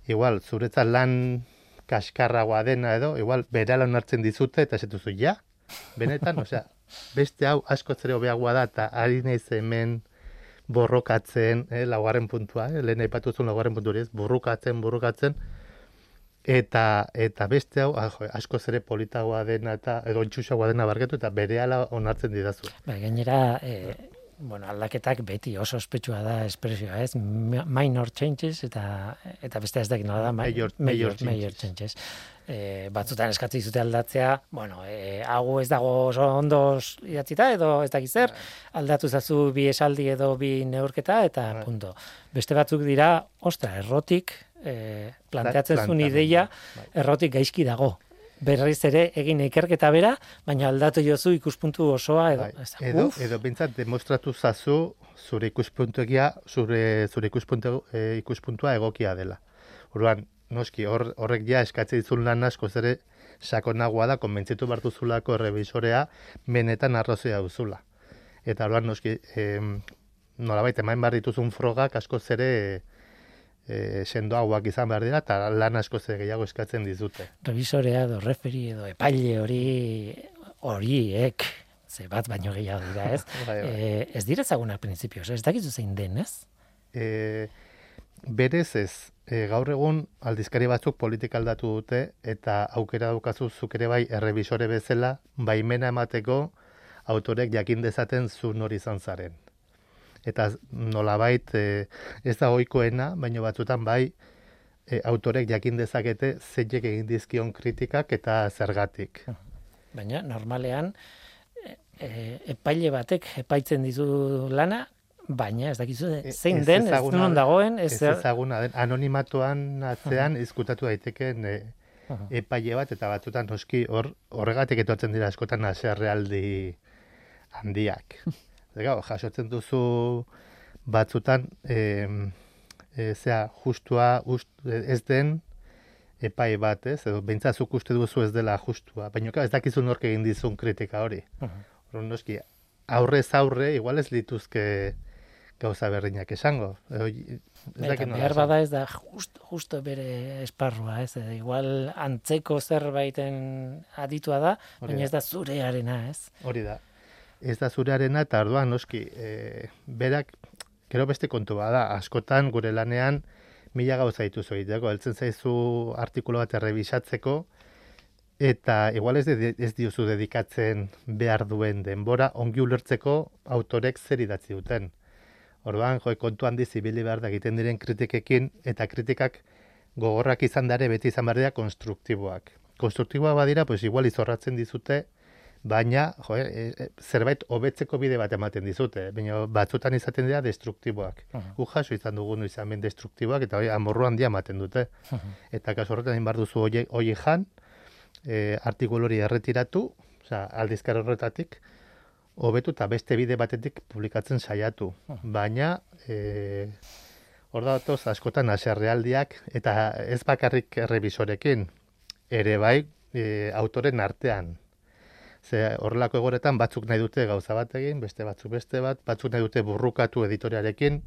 igual, zuretzat lan kaskarragoa dena edo, igual, berala onartzen dizute, eta esetuzu, ja, benetan, osea, beste hau asko zere hobeagoa da, eta ari naiz hemen borrokatzen, eh, laugarren puntua, eh, lehen aipatu zuen laugarren puntu ez, borrokatzen, borrokatzen, eta eta beste hau, ah, jo, asko zere politagoa dena eta edo intxusagoa dena barketu eta berehala onartzen didazu. Bai, gainera, e, bueno, aldaketak beti oso ospetsua da espresioa, ez? Mi- Minor changes eta eta beste ez dakit nola da, ma- Major- major, major major changes. changes. E, batzutan eskatzi zute aldatzea, bueno, e, hau ez dago oso ondo idatzita edo ez dakit zer, aldatu zazu bi esaldi edo bi neurketa eta Bai. punto. Beste batzuk dira, ostra, errotik e, planteatzen zuen ideia, bai. errotik gaizki dago. Berriz ere egin ikerketa bera, baina aldatu jozu ikuspuntu osoa edo. Bai, edo, uf, edo bintzat demostratu zazu zure ikuspuntuegia, zure, zure ikuspuntu, e, ikuspuntua egokia dela. Orduan, noski, hor, horrek ja eskatzen dizun lan asko ere sakonagoa da, konbentzitu bartu zulako errebisorea benetan arrazoia duzula. Eta orduan, noski, em, nolabait, emain behar dituzun frogak asko zere e, sendoagoak izan behar dira, eta lan asko zere gehiago eskatzen dizute. revisorea edo referi edo epaile hori horiek ze bat baino gehiago dira, ez? Bai, bai. E, ez dira ezaguna printzipioz, ez dakizu zein den, ez? e, berez ez, e, gaur egun aldizkari batzuk politika aldatu dute eta aukera daukazu zuk ere bai errebisore bezala baimena emateko autorek jakin dezaten zu nori izan zaren. Eta nolabait e, ez da ohikoena, baina batzutan bai e, autorek jakin dezakete zeinek egin dizkion kritikak eta zergatik. Baina normalean e, epaile batek epaitzen dizu lana, baina ez dakizu zein ez den, ez non da- dagoen, ez, Ez ezaguna den, anonimatuan atzean izkutatu daitekeen e, epaile bat, eta batzutan noski hor horregatik etortzen dira askotan haserrealdi handiak. Ega, jasotzen duzu batzutan e, e, zea, justua ust, ez den epai bat, ez? Edo behintzazuk uste duzu ez dela justua. Baina ez dakizu nork egin dizun kritika hori. Aha. Orduan noski, aurrez aurre, igual ez lituzke gauza berdinak esango. Edo, ez Eta behar bada ez da just, justo bere esparrua, ez? E, igual antzeko zerbaiten aditua da, baina ez da zurearena, ez? Hori da. Ez da zurearena eta orduan noski, e, berak, gero beste kontu bada, askotan gure lanean mila gauza dituzu egiteko, heltzen zaizu artikulu bat errebisatzeko, eta igual ez, de, ez diozu dedikatzen behar duen denbora ongi ulertzeko autorek zer idatzi duten. Orduan, jo, kontu handi zibili behar da egiten diren kritikekin, eta kritikak gogorrak izan dare beti izan behar dira konstruktiboak. Konstruktiboak badira, pues igual izorratzen dizute, baina jo, e, zerbait hobetzeko bide bat ematen dizute, baina batzutan izaten dira destruktiboak. Aha. Gu jaso izan dugun izan ben destruktiboak, eta hori amorru handia ematen dute. Eta kasu horretan egin duzu hoi, hoi jan, e, artikulu hori erretiratu, osea, aldizkar horretatik, hobetu eta beste bide batetik publikatzen saiatu. Baina, e, hor datoz askotan haserrealdiak, eta ez bakarrik errebisorekin, ere bai e, autoren artean. Ze horrelako egoretan batzuk nahi dute gauza bat egin, beste batzuk beste bat, batzuk nahi dute burrukatu editoriarekin,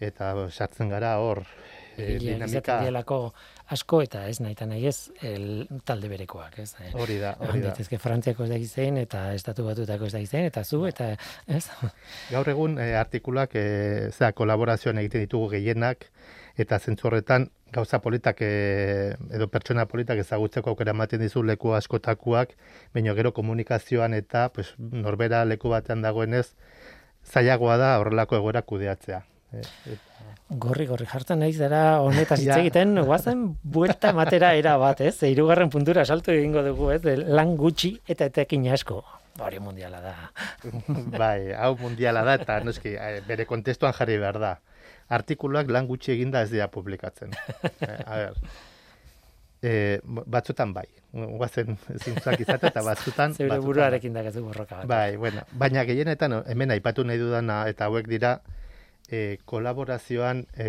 eta sartzen gara hor e, izaten dielako asko eta ez nahi eta nahi ez el, talde berekoak, ez? E, Hori da, hori da. daitezke Frantziako ez da zein eta estatu batutako ez da zein eta zu eta ez? Gaur egun e, artikulak e, zera kolaborazioan egiten ditugu gehienak eta zentzu horretan gauza politak e, edo pertsona politak ezagutzeko aukera ematen dizu leku askotakuak, baina gero komunikazioan eta pues, norbera leku batean dagoenez zailagoa da horrelako egoera kudeatzea. E, et- Gorri gorri jartzen naiz dara honetaz hitz egiten, guazen buelta ematera era bat, ez? Ze hirugarren puntura salto egingo dugu, ez? Lan gutxi eta etekin asko. Hori mundiala da. bai, hau mundiala da eta noski eh, bere kontestuan jarri behar da. Artikuluak lan gutxi eginda ez dira publikatzen. Eh, a ber, e, batzutan bai. Guazen zintzak izate eta batzutan... Zeure batzutan buruarekin dakezu borroka bat. Bai, bueno, baina gehienetan hemen aipatu nahi dudana eta hauek dira e, kolaborazioan e,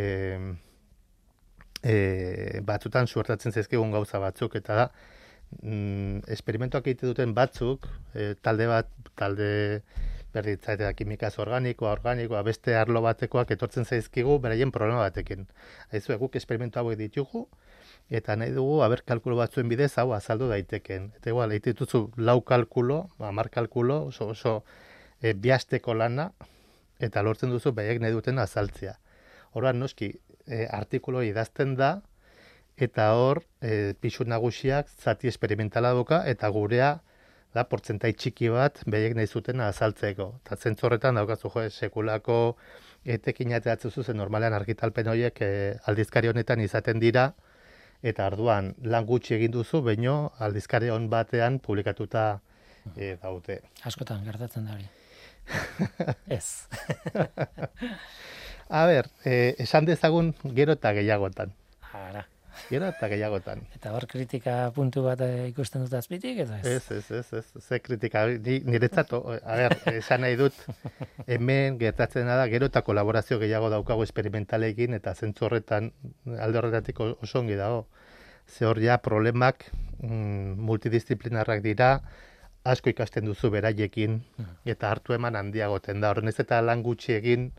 e, batzutan suertatzen zaizkigun gauza batzuk eta da mm, esperimentuak egite duten batzuk e, talde bat talde berditzatea kimikaz organikoa, organikoa, beste arlo batekoak etortzen zaizkigu beraien problema batekin. Aizu, guk esperimentu hauek ditugu, eta nahi dugu, haber kalkulo batzuen bidez, hau azaldu daiteken. Eta igual, egite dituzu lau kalkulo, hamar kalkulo, oso, oso e, biasteko lana, eta lortzen duzu behiek nahi duten azaltzea. Horban, noski, e, artikulo idazten da, eta hor, e, pixu nagusiak zati esperimentala doka, eta gurea, da, portzentai txiki bat, behiek nahi zuten azaltzeko. Eta zentzorretan daukazu jo, sekulako etekin ateatzu zuzen normalean argitalpen horiek e, aldizkari honetan izaten dira, eta arduan lan gutxi egin duzu, baino aldizkari hon batean publikatuta e, daute. Askotan, gertatzen da hori. Ez. A ber, e, esan dezagun gero eta gehiagotan. Ara. Gero eta gehiagotan. Eta hor kritika puntu bat eh, ikusten dut azpitik, edo ez? Ez, ez, ez, ez, ze kritika, ni, niretzat, a ber, esan nahi dut, hemen gertatzen da, gero eta kolaborazio gehiago daukago esperimentalekin, eta zentzu horretan, alde horretatik oso ongi dago. Ze hor ja problemak mm, multidisciplinarrak dira, asko ikasten duzu beraiekin, eta hartu eman handiagoten da. Horren ez eta lan gutxi egin,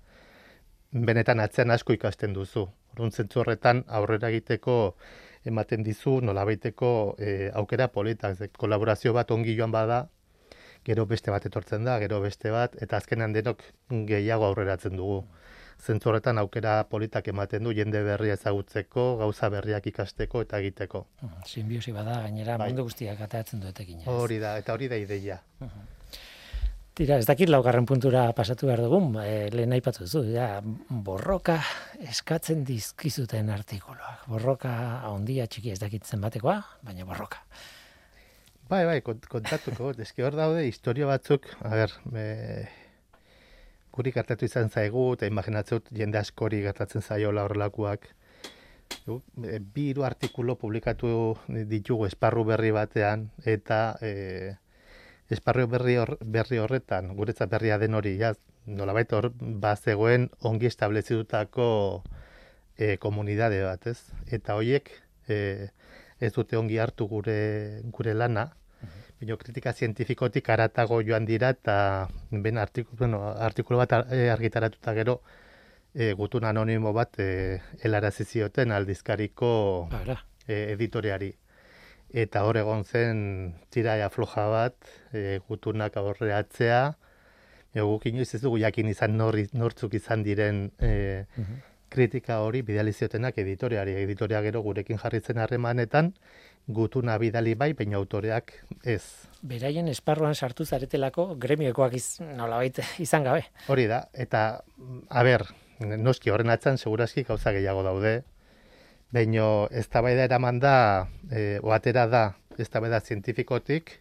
benetan atzean asko ikasten duzu. Orduan zentzu horretan aurrera egiteko ematen dizu nolabaiteko e, aukera politak, ze kolaborazio bat ongi joan bada, gero beste bat etortzen da, gero beste bat, eta azkenan denok gehiago aurreratzen dugu. Zentzu horretan aukera politak ematen du jende berria ezagutzeko, gauza berriak ikasteko eta egiteko. Simbiosi bada, gainera Bai. mundu guztiak atatzen ez? Hori da, eta hori da ideia. Tira, ez dakit laugarren puntura pasatu behar dugun, e, lehen aipatu duzu, ja, borroka eskatzen dizkizuten artikuluak. Borroka handia txiki ez dakit zenbatekoa, baina borroka. Bai, bai, kont- kontatuko, eski hor daude historia batzuk, a ber, e, guri gertatu izan zaigu, eta imaginatzeut jende askori gertatzen zaiola horrelakoak. E, bi hiru artikulu publikatu ditugu esparru berri batean, eta e, esparru berri, hor, berri horretan, guretzat berria den hori, ja, nolabait hor, bazegoen ongi establezitutako e, komunidade bat, ez? Eta hoiek e, ez dute ongi hartu gure, gure lana, Bino, kritika zientifikotik aratago joan dira eta ben artikulu, bueno, artikulu bat eh, argitaratuta gero e, gutun anonimo bat e, helarazi zioten aldizkariko e, editoreari. Eta hor egon zen tiraia floja bat, e, gutunak aurreatzea, e, guk inoiz ez dugu jakin izan norri, nortzuk izan diren e, kritika hori bidali ziotenak editoreari. Editorea gero gurekin jarritzen harremanetan, gutuna bidali bai, baina autoreak ez. beraien esparruan sartu zaretelako gremiokoak iz, nolabait izan gabe. Hori da, eta, mm, a ber, noski horren atzan seguraski gauza gehiago daude, baino eztabaida eraman da, e, oatera da, eztabaida zientifikotik,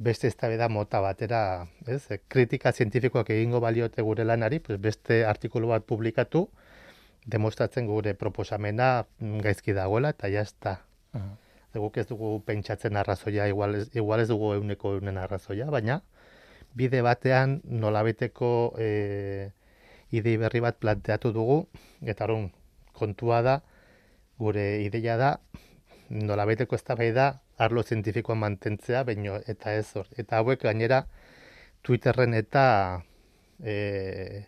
beste eztabaida mota batera, ez? E, kritika zientifikoak egingo baliote gure lanari, pues beste artikulu bat publikatu, demostratzen gure proposamena mm, gaizki dagoela, eta jazta. Mhm. Ze guk ez dugu pentsatzen arrazoia, igual ez, igual ez dugu euneko eunen arrazoia, baina bide batean nolabiteko e, idei berri bat planteatu dugu, eta orrun kontua da, gure ideia da, nolabiteko eztabaida arlo zientifikoa mantentzea, baino eta ez hor. Eta hauek gainera Twitterren eta e,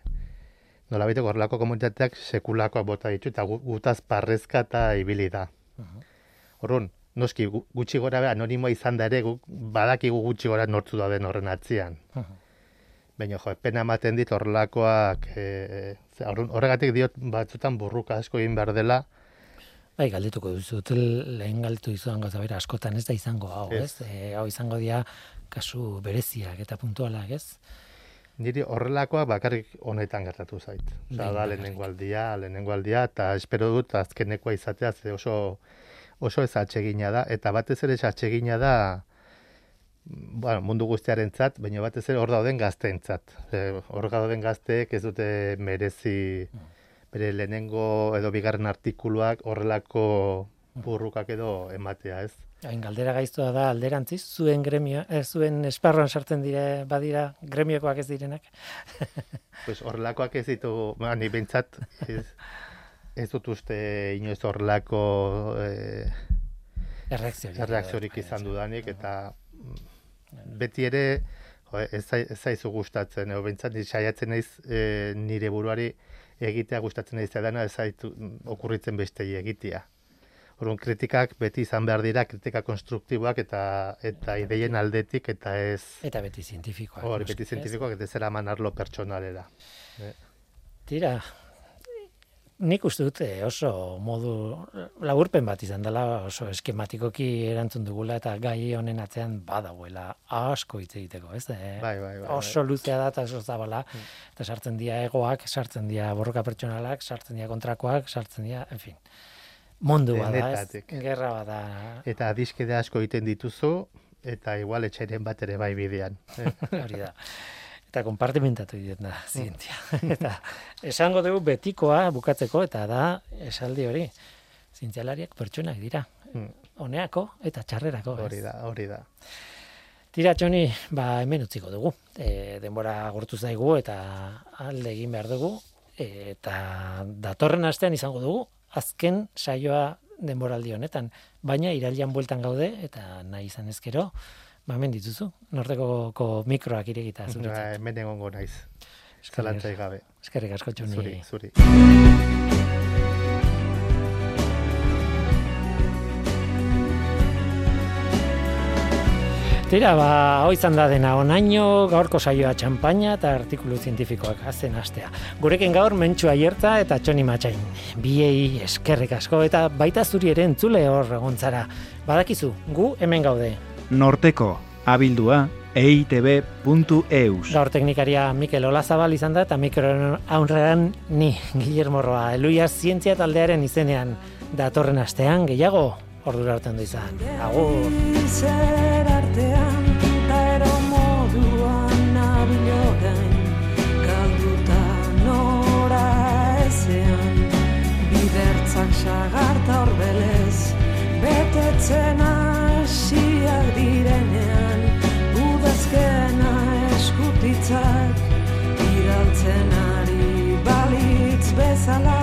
nolabiteko horrelako komunitateak sekulakoak bota ditu, eta gu- gutaz parrezka eta ibili da. Orrun, noski gu- gutxi gora be, anonimoa izan da ere, guk badakigu gutxi gora nortzu dauden horren atzian. Baina jo, pena ematen dit horrelakoak, e, horregatik diot batzutan burruka asko egin behar dela, Bai, galdetuko duzut, lehen galdetu dizudan gauza bera, askotan ez da izango hau, ez? Ez. E, hau izango dira kasu bereziak eta puntualak, ez? niri horrelakoa bakarrik honetan gertatu zait. Osa, Behin da, lehenengo aldia, lehenengo aldia, eta espero dut azkenekoa izatea, ze oso, oso ez atsegina da, eta batez ere ez atsegina da, mm, bueno, mundu guztiarentzat, baina batez ere hor dauden gazteentzat. E, Hor dauden gazteek ez dute merezi bere lehenengo edo bigarren artikuluak horrelako burrukak edo ematea, ez? Hain galdera gaiztoa da alderantziz, zuen gremio, ez zuen esparruan sartzen dire badira gremiokoak ez direnak. Pues horrelakoak ez ditu, ba, ni behintzat ez, ez dut uste inoiz horrelako eh, Erreakziorik. erreakziorik izan dudanik, eta beti ere jo, ez, zai- ez zaizu gustatzen, edo behintzat ni saiatzen naiz eh, nire buruari egitea gustatzen naiz edana ez zaitu mm, okurritzen bestei egitea. Orduan kritikak beti izan behar dira kritika konstruktiboak eta eta ideien aldetik eta ez Eta beti zientifikoak. hori beti ez? zientifikoak eta ez eraman arlo pertsonalera. Tira, nik uste dut oso modu laburpen bat izan dela, oso eskematikoki erantzun dugula eta gai honen atzean badagoela asko hitz egiteko, ez? Eh, Bai, bai, bai, oso luzea da eta oso zabala, eta sartzen dira egoak, sartzen dira borroka pertsonalak, sartzen dira kontrakoak, sartzen dira, en fin. Mundu bada, ez? Gerra bada. Eta adiskide asko egiten dituzu eta igual etxairen bat ere bai bidean. Hori da. Eta konpartimentatu egiten da, zientzia. eta esango dugu betikoa bukatzeko, eta da, esaldi hori, zientzialariak pertsonak dira. Mm. Honeako eta txarrerako. Hori da, hori da. Tira, Txoni, ba, hemen utziko dugu. E, denbora agortu zaigu eta alde egin behar dugu. E, eta datorren astean izango dugu, azken saioa denboraldi honetan. Baina irailan bueltan gaude eta nahi izan ezkero, ba, hemen dituzu. Nortekoko mikroak iregita Ba, hemen egongo naiz. Eskerrik Zalantzai gabe. Eskerrik asko, Txoni. Zuri, zuri. Tira, ba, hoi izan da dena onaino, gaurko saioa txampaina eta artikulu zientifikoak hazen astea. Gurekin gaur mentxu aierta eta txoni matxain. Biei eskerrik asko eta baita zuri ere entzule hor egontzara. Badakizu, gu hemen gaude. Norteko, abildua, eitb.eus. Gaur teknikaria Mikel Olazabal izan da eta mikroen aurrean ni, Guillermo Roa, Eluia zientzia taldearen izenean datorren astean gehiago ordura arte ondo izan. Agur! Bidertzak sagarta horbelez, betetzen hasiak denean udazkena eskutitzak iraltzen ari balitz bezala.